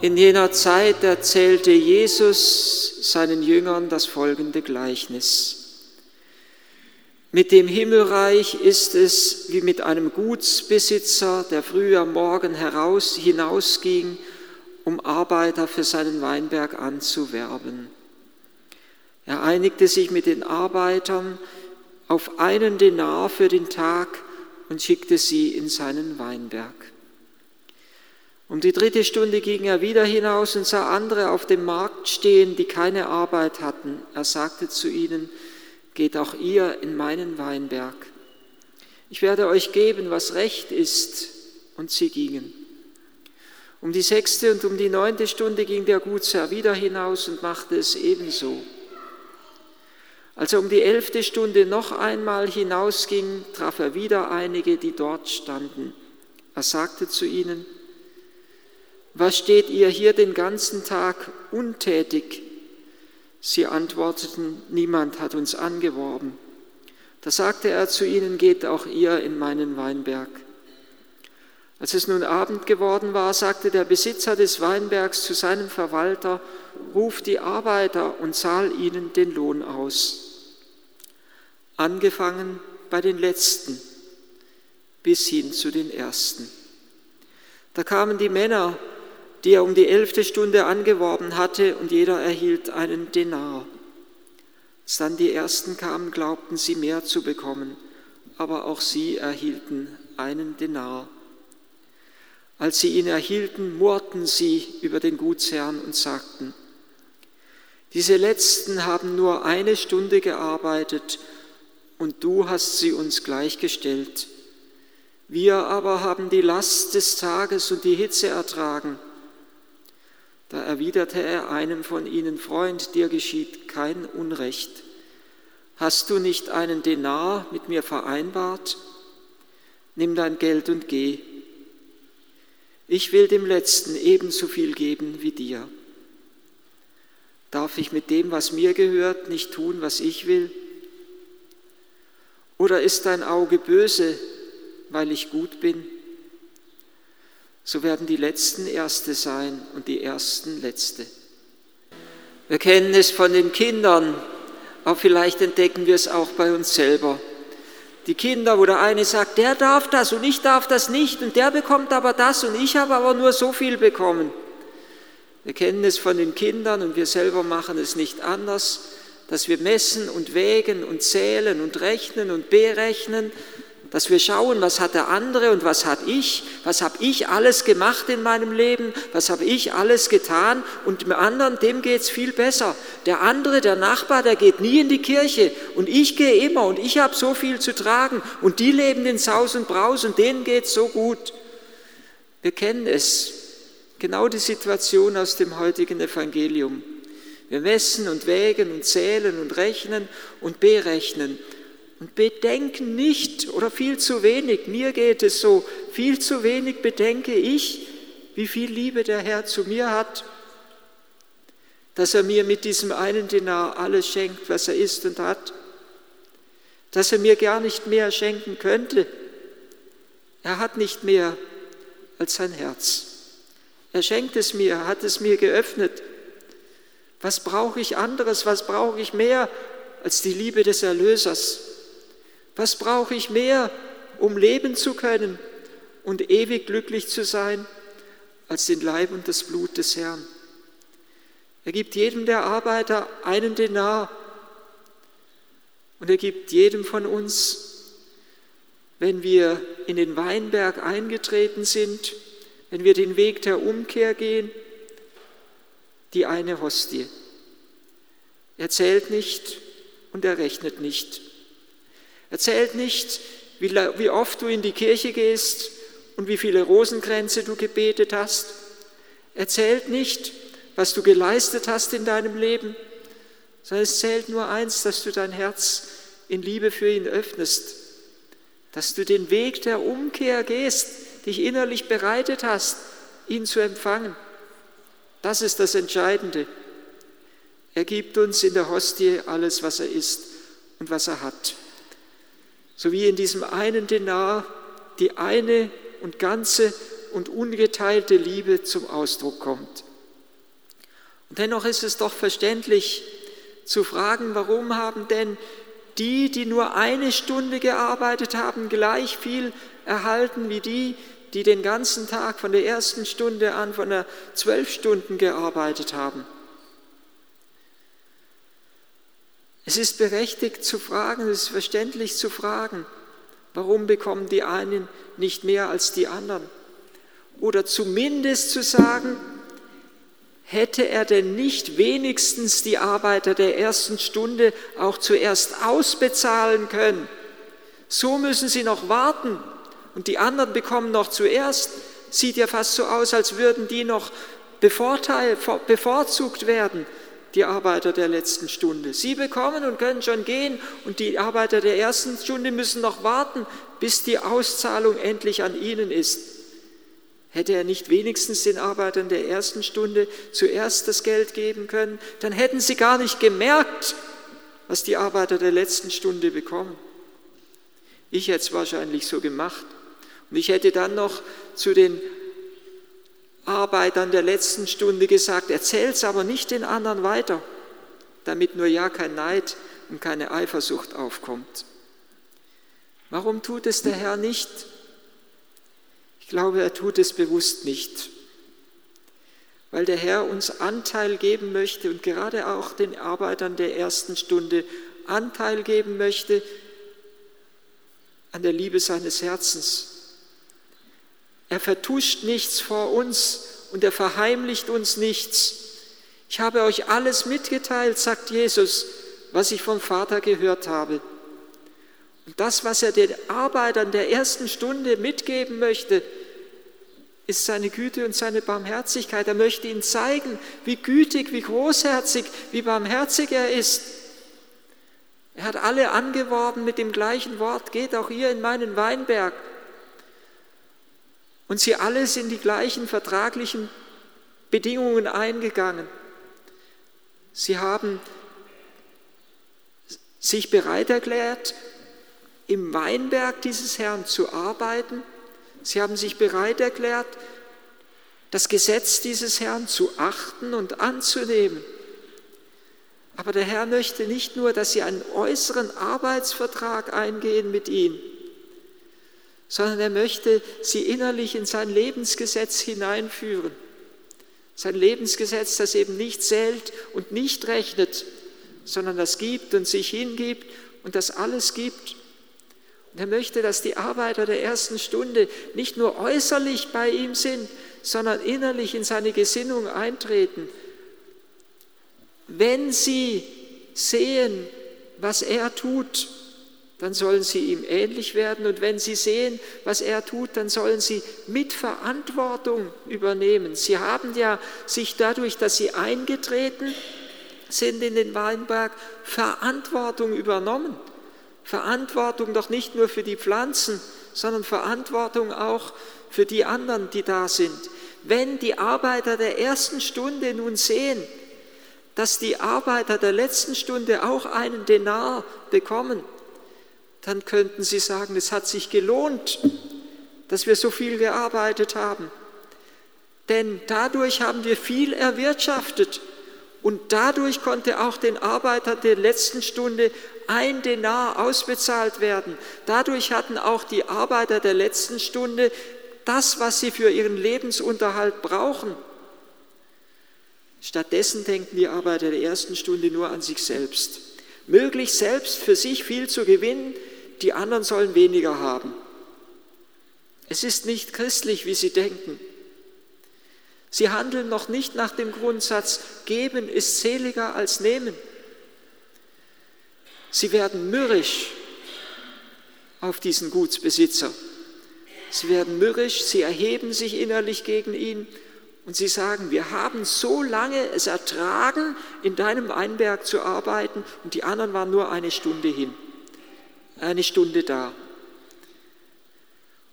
In jener Zeit erzählte Jesus seinen Jüngern das folgende Gleichnis. Mit dem Himmelreich ist es wie mit einem Gutsbesitzer, der früh am Morgen heraus, hinausging, um Arbeiter für seinen Weinberg anzuwerben. Er einigte sich mit den Arbeitern auf einen Denar für den Tag und schickte sie in seinen Weinberg. Um die dritte Stunde ging er wieder hinaus und sah andere auf dem Markt stehen, die keine Arbeit hatten. Er sagte zu ihnen, geht auch ihr in meinen Weinberg. Ich werde euch geben, was recht ist. Und sie gingen. Um die sechste und um die neunte Stunde ging der Gutsherr wieder hinaus und machte es ebenso. Als er um die elfte Stunde noch einmal hinausging, traf er wieder einige, die dort standen. Er sagte zu ihnen, was steht ihr hier den ganzen Tag untätig? Sie antworteten, niemand hat uns angeworben. Da sagte er zu ihnen, geht auch ihr in meinen Weinberg. Als es nun Abend geworden war, sagte der Besitzer des Weinbergs zu seinem Verwalter, ruf die Arbeiter und zahl ihnen den Lohn aus. Angefangen bei den Letzten bis hin zu den Ersten. Da kamen die Männer die er um die elfte Stunde angeworben hatte, und jeder erhielt einen Denar. Als dann die Ersten kamen, glaubten sie mehr zu bekommen, aber auch sie erhielten einen Denar. Als sie ihn erhielten, murrten sie über den Gutsherrn und sagten, diese Letzten haben nur eine Stunde gearbeitet und du hast sie uns gleichgestellt. Wir aber haben die Last des Tages und die Hitze ertragen. Da erwiderte er einem von ihnen, Freund, dir geschieht kein Unrecht. Hast du nicht einen Denar mit mir vereinbart? Nimm dein Geld und geh. Ich will dem Letzten ebenso viel geben wie dir. Darf ich mit dem, was mir gehört, nicht tun, was ich will? Oder ist dein Auge böse, weil ich gut bin? So werden die Letzten Erste sein und die Ersten Letzte. Wir kennen es von den Kindern, aber vielleicht entdecken wir es auch bei uns selber. Die Kinder, wo der eine sagt, der darf das und ich darf das nicht und der bekommt aber das und ich habe aber nur so viel bekommen. Wir kennen es von den Kindern und wir selber machen es nicht anders, dass wir messen und wägen und zählen und rechnen und berechnen dass wir schauen, was hat der andere und was hat ich, was habe ich alles gemacht in meinem Leben, was habe ich alles getan und dem anderen, dem geht es viel besser. Der andere, der Nachbar, der geht nie in die Kirche und ich gehe immer und ich habe so viel zu tragen und die leben in Saus und Braus und denen geht es so gut. Wir kennen es, genau die Situation aus dem heutigen Evangelium. Wir messen und wägen und zählen und rechnen und berechnen und bedenken nicht oder viel zu wenig, mir geht es so, viel zu wenig bedenke ich, wie viel Liebe der Herr zu mir hat, dass er mir mit diesem einen Dinar alles schenkt, was er ist und hat, dass er mir gar nicht mehr schenken könnte. Er hat nicht mehr als sein Herz. Er schenkt es mir, hat es mir geöffnet. Was brauche ich anderes, was brauche ich mehr als die Liebe des Erlösers? Was brauche ich mehr, um leben zu können und ewig glücklich zu sein, als den Leib und das Blut des Herrn? Er gibt jedem der Arbeiter einen Denar und er gibt jedem von uns, wenn wir in den Weinberg eingetreten sind, wenn wir den Weg der Umkehr gehen, die eine Hostie. Er zählt nicht und er rechnet nicht. Erzählt nicht, wie, oft du in die Kirche gehst und wie viele Rosenkränze du gebetet hast. Erzählt nicht, was du geleistet hast in deinem Leben, sondern es zählt nur eins, dass du dein Herz in Liebe für ihn öffnest, dass du den Weg der Umkehr gehst, dich innerlich bereitet hast, ihn zu empfangen. Das ist das Entscheidende. Er gibt uns in der Hostie alles, was er ist und was er hat so wie in diesem einen Denar die eine und ganze und ungeteilte Liebe zum Ausdruck kommt. Und dennoch ist es doch verständlich zu fragen, warum haben denn die, die nur eine Stunde gearbeitet haben, gleich viel erhalten wie die, die den ganzen Tag von der ersten Stunde an, von der zwölf Stunden gearbeitet haben. Es ist berechtigt zu fragen, es ist verständlich zu fragen, warum bekommen die einen nicht mehr als die anderen? Oder zumindest zu sagen, hätte er denn nicht wenigstens die Arbeiter der ersten Stunde auch zuerst ausbezahlen können? So müssen sie noch warten und die anderen bekommen noch zuerst. Sieht ja fast so aus, als würden die noch bevorzugt werden, die Arbeiter der letzten Stunde. Sie bekommen und können schon gehen und die Arbeiter der ersten Stunde müssen noch warten, bis die Auszahlung endlich an ihnen ist. Hätte er nicht wenigstens den Arbeitern der ersten Stunde zuerst das Geld geben können, dann hätten sie gar nicht gemerkt, was die Arbeiter der letzten Stunde bekommen. Ich hätte es wahrscheinlich so gemacht. Und ich hätte dann noch zu den Arbeitern der letzten Stunde gesagt, erzählt es aber nicht den anderen weiter, damit nur ja kein Neid und keine Eifersucht aufkommt. Warum tut es der Herr nicht? Ich glaube, er tut es bewusst nicht, weil der Herr uns Anteil geben möchte und gerade auch den Arbeitern der ersten Stunde Anteil geben möchte an der Liebe seines Herzens. Er vertuscht nichts vor uns und er verheimlicht uns nichts. Ich habe euch alles mitgeteilt, sagt Jesus, was ich vom Vater gehört habe. Und das, was er den Arbeitern der ersten Stunde mitgeben möchte, ist seine Güte und seine Barmherzigkeit. Er möchte ihnen zeigen, wie gütig, wie großherzig, wie barmherzig er ist. Er hat alle angeworben mit dem gleichen Wort, geht auch ihr in meinen Weinberg. Und sie alle sind die gleichen vertraglichen Bedingungen eingegangen. Sie haben sich bereit erklärt, im Weinberg dieses Herrn zu arbeiten. Sie haben sich bereit erklärt, das Gesetz dieses Herrn zu achten und anzunehmen. Aber der Herr möchte nicht nur, dass sie einen äußeren Arbeitsvertrag eingehen mit ihm, sondern er möchte sie innerlich in sein Lebensgesetz hineinführen. Sein Lebensgesetz, das eben nicht zählt und nicht rechnet, sondern das gibt und sich hingibt und das alles gibt. Und er möchte, dass die Arbeiter der ersten Stunde nicht nur äußerlich bei ihm sind, sondern innerlich in seine Gesinnung eintreten. Wenn sie sehen, was er tut, dann sollen sie ihm ähnlich werden. Und wenn sie sehen, was er tut, dann sollen sie mit Verantwortung übernehmen. Sie haben ja sich dadurch, dass sie eingetreten sind in den Weinberg, Verantwortung übernommen. Verantwortung doch nicht nur für die Pflanzen, sondern Verantwortung auch für die anderen, die da sind. Wenn die Arbeiter der ersten Stunde nun sehen, dass die Arbeiter der letzten Stunde auch einen Denar bekommen, dann könnten sie sagen, es hat sich gelohnt, dass wir so viel gearbeitet haben. Denn dadurch haben wir viel erwirtschaftet und dadurch konnte auch den Arbeitern der letzten Stunde ein Denar ausbezahlt werden. Dadurch hatten auch die Arbeiter der letzten Stunde das, was sie für ihren Lebensunterhalt brauchen. Stattdessen denken die Arbeiter der ersten Stunde nur an sich selbst. Möglich selbst für sich viel zu gewinnen, die anderen sollen weniger haben. Es ist nicht christlich, wie sie denken. Sie handeln noch nicht nach dem Grundsatz, geben ist seliger als nehmen. Sie werden mürrisch auf diesen Gutsbesitzer. Sie werden mürrisch, sie erheben sich innerlich gegen ihn und sie sagen, wir haben so lange es ertragen, in deinem Weinberg zu arbeiten und die anderen waren nur eine Stunde hin, eine Stunde da.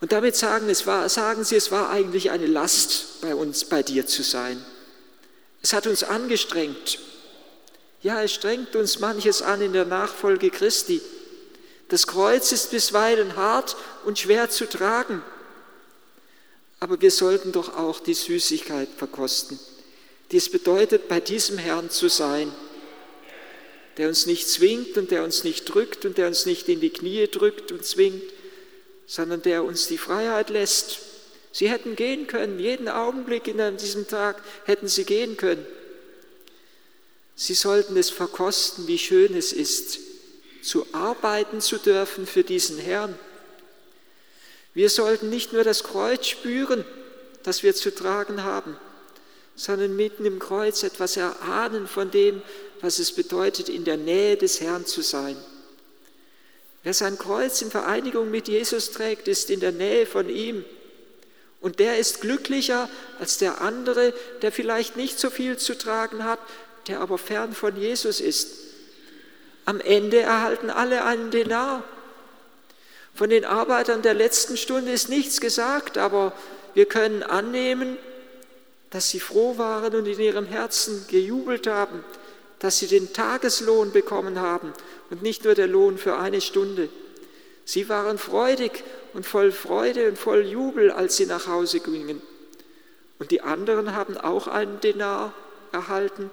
Und damit sagen, es war, sagen sie, es war eigentlich eine Last bei uns, bei dir zu sein. Es hat uns angestrengt. Ja, es strengt uns manches an in der Nachfolge Christi. Das Kreuz ist bisweilen hart und schwer zu tragen. Aber wir sollten doch auch die Süßigkeit verkosten. die es bedeutet, bei diesem Herrn zu sein, der uns nicht zwingt und der uns nicht drückt und der uns nicht in die Knie drückt und zwingt, sondern der uns die Freiheit lässt. Sie hätten gehen können, jeden Augenblick in diesem Tag hätten sie gehen können. Sie sollten es verkosten, wie schön es ist, zu arbeiten zu dürfen für diesen Herrn. Wir sollten nicht nur das Kreuz spüren, das wir zu tragen haben, sondern mitten im Kreuz etwas erahnen von dem, was es bedeutet, in der Nähe des Herrn zu sein. Wer sein Kreuz in Vereinigung mit Jesus trägt, ist in der Nähe von ihm. Und der ist glücklicher als der andere, der vielleicht nicht so viel zu tragen hat, der aber fern von Jesus ist. Am Ende erhalten alle einen Denar. Von den Arbeitern der letzten Stunde ist nichts gesagt, aber wir können annehmen, dass sie froh waren und in ihrem Herzen gejubelt haben, dass sie den Tageslohn bekommen haben und nicht nur der Lohn für eine Stunde. Sie waren freudig und voll Freude und voll Jubel, als sie nach Hause gingen. Und die anderen haben auch einen Denar erhalten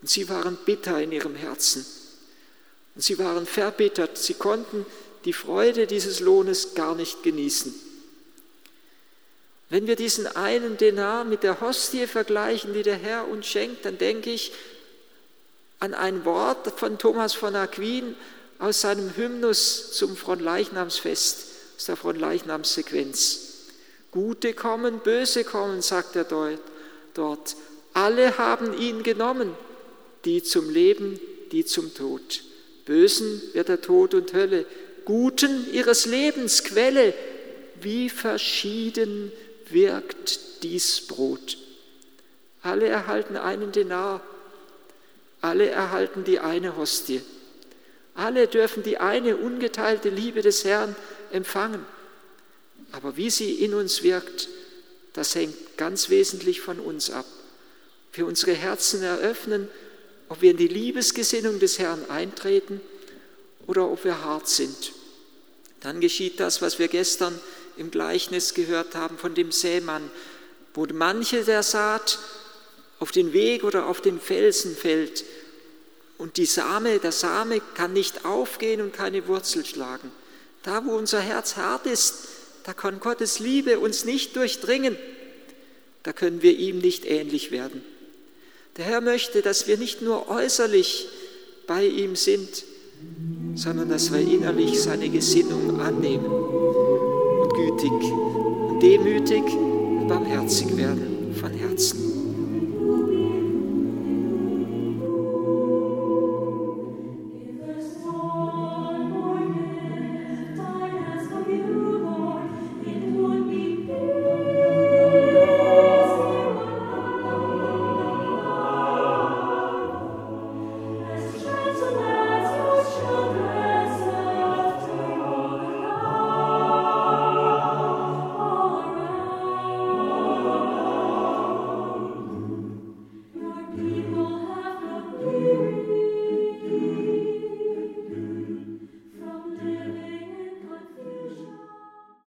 und sie waren bitter in ihrem Herzen. Und sie waren verbittert. Sie konnten die Freude dieses Lohnes gar nicht genießen. Wenn wir diesen einen Denar mit der Hostie vergleichen, die der Herr uns schenkt, dann denke ich an ein Wort von Thomas von Aquin aus seinem Hymnus zum Fronleichnamsfest, aus der Fronleichnamssequenz. Gute kommen, böse kommen, sagt er dort. Alle haben ihn genommen, die zum Leben, die zum Tod. Bösen wird der Tod und Hölle, Guten ihres Lebens Quelle. Wie verschieden wirkt dies Brot. Alle erhalten einen Denar, alle erhalten die eine Hostie. Alle dürfen die eine ungeteilte Liebe des Herrn empfangen. Aber wie sie in uns wirkt, das hängt ganz wesentlich von uns ab. Wir unsere Herzen eröffnen, ob wir in die Liebesgesinnung des Herrn eintreten oder ob wir hart sind. Dann geschieht das, was wir gestern im Gleichnis gehört haben von dem Sämann, wo manche der Saat auf den Weg oder auf den Felsen fällt und die Same, der Same kann nicht aufgehen und keine Wurzel schlagen. Da, wo unser Herz hart ist, da kann Gottes Liebe uns nicht durchdringen. Da können wir ihm nicht ähnlich werden. Der Herr möchte, dass wir nicht nur äußerlich bei ihm sind, sondern dass wir innerlich seine Gesinnung annehmen und gütig und demütig und barmherzig werden von Herzen.